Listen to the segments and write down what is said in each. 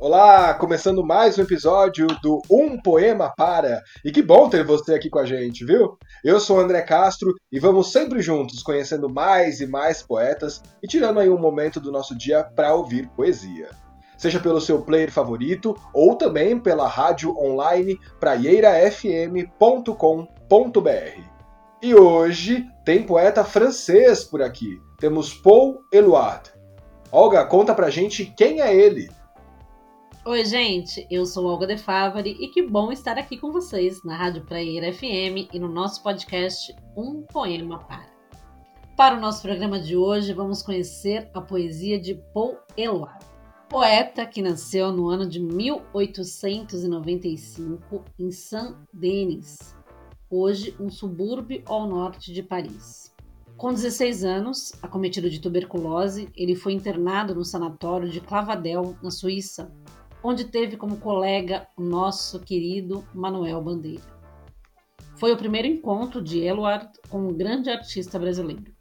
Olá, começando mais um episódio do Um Poema Para. E que bom ter você aqui com a gente, viu? Eu sou André Castro e vamos sempre juntos conhecendo mais e mais poetas e tirando aí um momento do nosso dia para ouvir poesia. Seja pelo seu player favorito ou também pela rádio online praieirafm.com.br. E hoje tem poeta francês por aqui. Temos Paul Eluard. Olga, conta pra gente quem é ele. Oi, gente, eu sou Olga De Favari e que bom estar aqui com vocês na Rádio Praieira FM e no nosso podcast Um Poema Para. Para o nosso programa de hoje, vamos conhecer a poesia de Paul Eluard, poeta que nasceu no ano de 1895 em Saint-Denis, hoje um subúrbio ao norte de Paris. Com 16 anos, acometido de tuberculose, ele foi internado no sanatório de Clavadel, na Suíça, onde teve como colega o nosso querido Manuel Bandeira. Foi o primeiro encontro de Eluard com um grande artista brasileiro.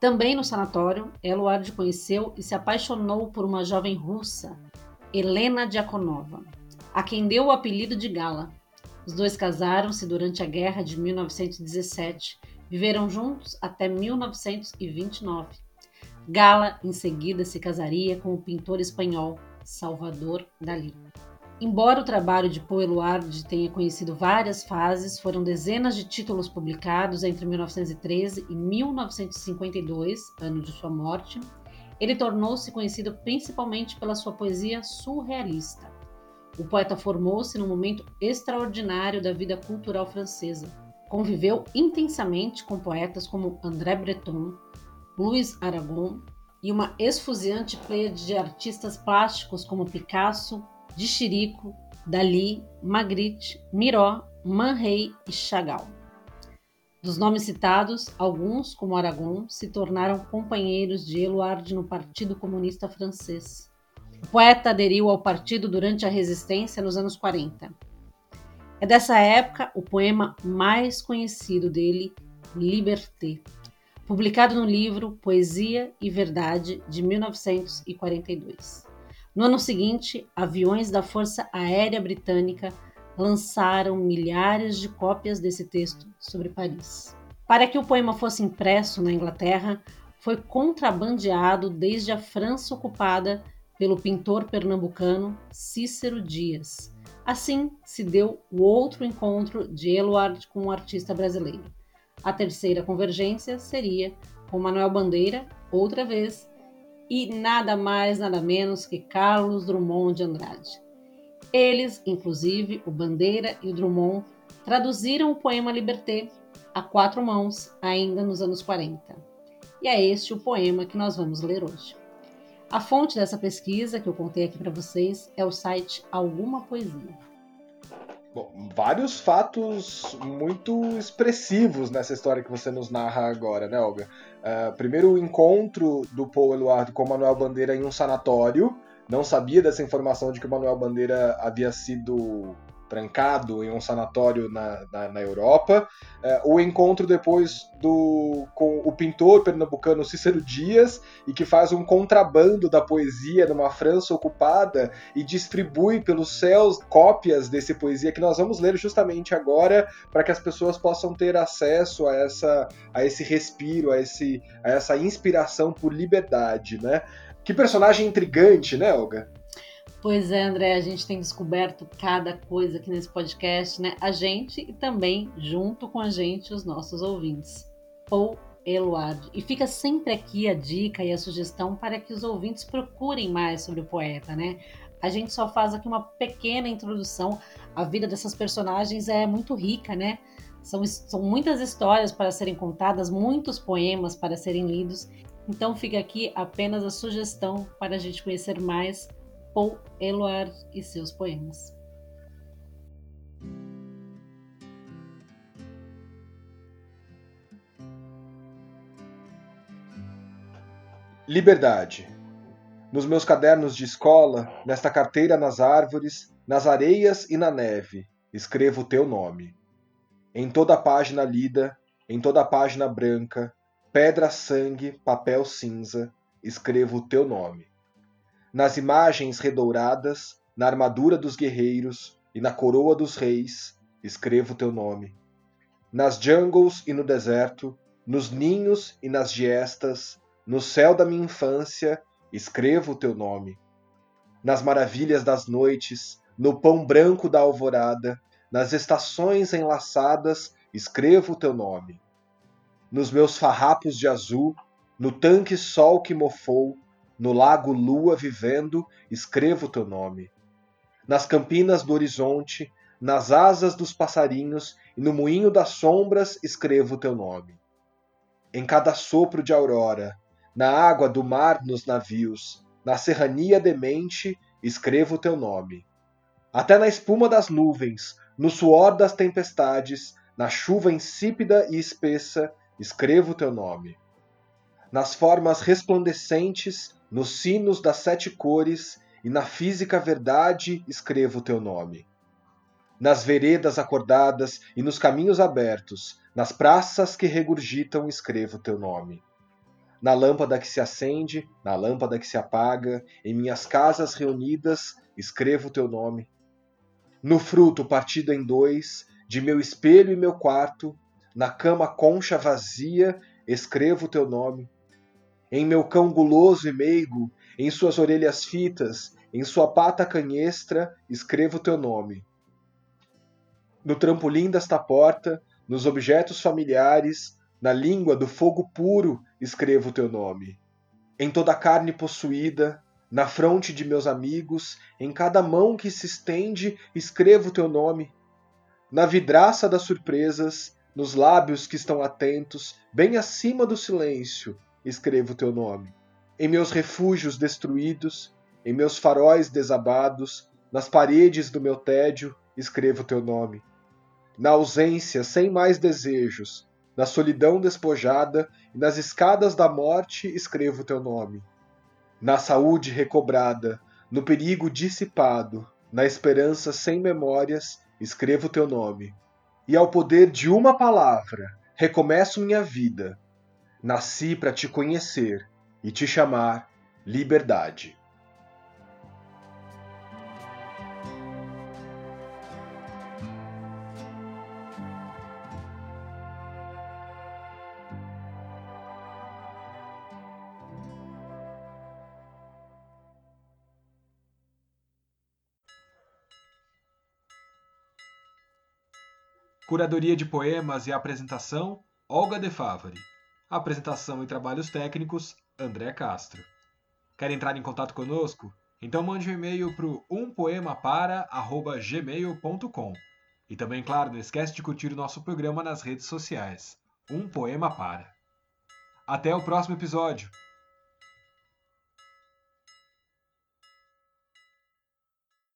Também no sanatório, Eluard conheceu e se apaixonou por uma jovem russa, Helena Diakonova, a quem deu o apelido de Gala. Os dois casaram-se durante a guerra de 1917, viveram juntos até 1929. Gala, em seguida, se casaria com o pintor espanhol Salvador Dalí. Embora o trabalho de Poe Eluard tenha conhecido várias fases, foram dezenas de títulos publicados entre 1913 e 1952, ano de sua morte. Ele tornou-se conhecido principalmente pela sua poesia surrealista. O poeta formou-se num momento extraordinário da vida cultural francesa. Conviveu intensamente com poetas como André Breton, Louis Aragon, e uma esfuziante pleia de artistas plásticos como Picasso, de Chirico, Dali, Magritte, Miró, Man Ray e Chagall. Dos nomes citados, alguns, como Aragon, se tornaram companheiros de Eluard no Partido Comunista Francês. O poeta aderiu ao partido durante a resistência nos anos 40. É dessa época o poema mais conhecido dele, Liberté, publicado no livro Poesia e Verdade, de 1942. No ano seguinte, aviões da Força Aérea Britânica lançaram milhares de cópias desse texto sobre Paris. Para que o poema fosse impresso na Inglaterra, foi contrabandeado desde a França ocupada pelo pintor pernambucano Cícero Dias. Assim se deu o outro encontro de Eluard com um artista brasileiro. A terceira convergência seria com Manuel Bandeira, outra vez, e nada mais, nada menos que Carlos Drummond de Andrade. Eles, inclusive, o Bandeira e o Drummond, traduziram o poema Liberté a quatro mãos ainda nos anos 40. E é este o poema que nós vamos ler hoje. A fonte dessa pesquisa que eu contei aqui para vocês é o site Alguma Poesia. Bom, vários fatos muito expressivos nessa história que você nos narra agora, né, Olga? Uh, primeiro, o encontro do Paul Eluard com Manuel Bandeira em um sanatório. Não sabia dessa informação de que o Manuel Bandeira havia sido trancado em um sanatório na, na, na Europa. É, o encontro depois do, com o pintor pernambucano Cícero Dias, e que faz um contrabando da poesia numa França ocupada e distribui pelos céus cópias desse poesia que nós vamos ler justamente agora, para que as pessoas possam ter acesso a, essa, a esse respiro, a, esse, a essa inspiração por liberdade. Né? Que personagem intrigante, né, Olga? Pois é, André, a gente tem descoberto cada coisa aqui nesse podcast, né? A gente e também, junto com a gente, os nossos ouvintes. Paul Eluard. E fica sempre aqui a dica e a sugestão para que os ouvintes procurem mais sobre o poeta, né? A gente só faz aqui uma pequena introdução. A vida dessas personagens é muito rica, né? São, são muitas histórias para serem contadas, muitos poemas para serem lidos. Então fica aqui apenas a sugestão para a gente conhecer mais Paul Eluard e seus poemas. Liberdade. Nos meus cadernos de escola, nesta carteira nas árvores, nas areias e na neve, escrevo o teu nome. Em toda a página lida, em toda a página branca, pedra, sangue, papel cinza, escrevo o teu nome nas imagens redouradas, na armadura dos guerreiros e na coroa dos reis, escrevo teu nome. Nas jungles e no deserto, nos ninhos e nas giestas, no céu da minha infância, escrevo o teu nome. Nas maravilhas das noites, no pão branco da alvorada, nas estações enlaçadas, escrevo o teu nome. Nos meus farrapos de azul, no tanque sol que mofou, no lago lua vivendo, escrevo teu nome. Nas campinas do horizonte, nas asas dos passarinhos e no moinho das sombras, escrevo teu nome. Em cada sopro de aurora, na água do mar nos navios, na serrania demente, escrevo teu nome. Até na espuma das nuvens, no suor das tempestades, na chuva insípida e espessa, escrevo teu nome. Nas formas resplandecentes, nos sinos das sete cores e na física verdade, escrevo o teu nome. Nas veredas acordadas e nos caminhos abertos, nas praças que regurgitam, escrevo o teu nome na lâmpada que se acende, na lâmpada que se apaga, em minhas casas reunidas, escrevo o teu nome. No fruto partido em dois, de meu espelho e meu quarto, na cama concha vazia, escrevo o teu nome. Em meu cão guloso e meigo, em suas orelhas fitas, em sua pata canhestra, escrevo teu nome. No trampolim desta porta, nos objetos familiares, na língua do fogo puro escrevo teu nome. Em toda a carne possuída, na fronte de meus amigos, em cada mão que se estende, escrevo teu nome. Na vidraça das surpresas, nos lábios que estão atentos, bem acima do silêncio, escrevo teu nome. Em meus refúgios destruídos, em meus faróis desabados, nas paredes do meu tédio, escrevo teu nome. Na ausência, sem mais desejos, na solidão despojada e nas escadas da morte escrevo teu nome. Na saúde recobrada, no perigo dissipado, na esperança sem memórias, escrevo teu nome. E ao poder de uma palavra, recomeço minha vida. Nasci para te conhecer e te chamar liberdade. Curadoria de poemas e apresentação: Olga De Favari. Apresentação e trabalhos técnicos: André Castro. Quer entrar em contato conosco? Então mande um e-mail para umpoemapara@gmail.com. E também, claro, não esquece de curtir o nosso programa nas redes sociais. Um Poema Para. Até o próximo episódio!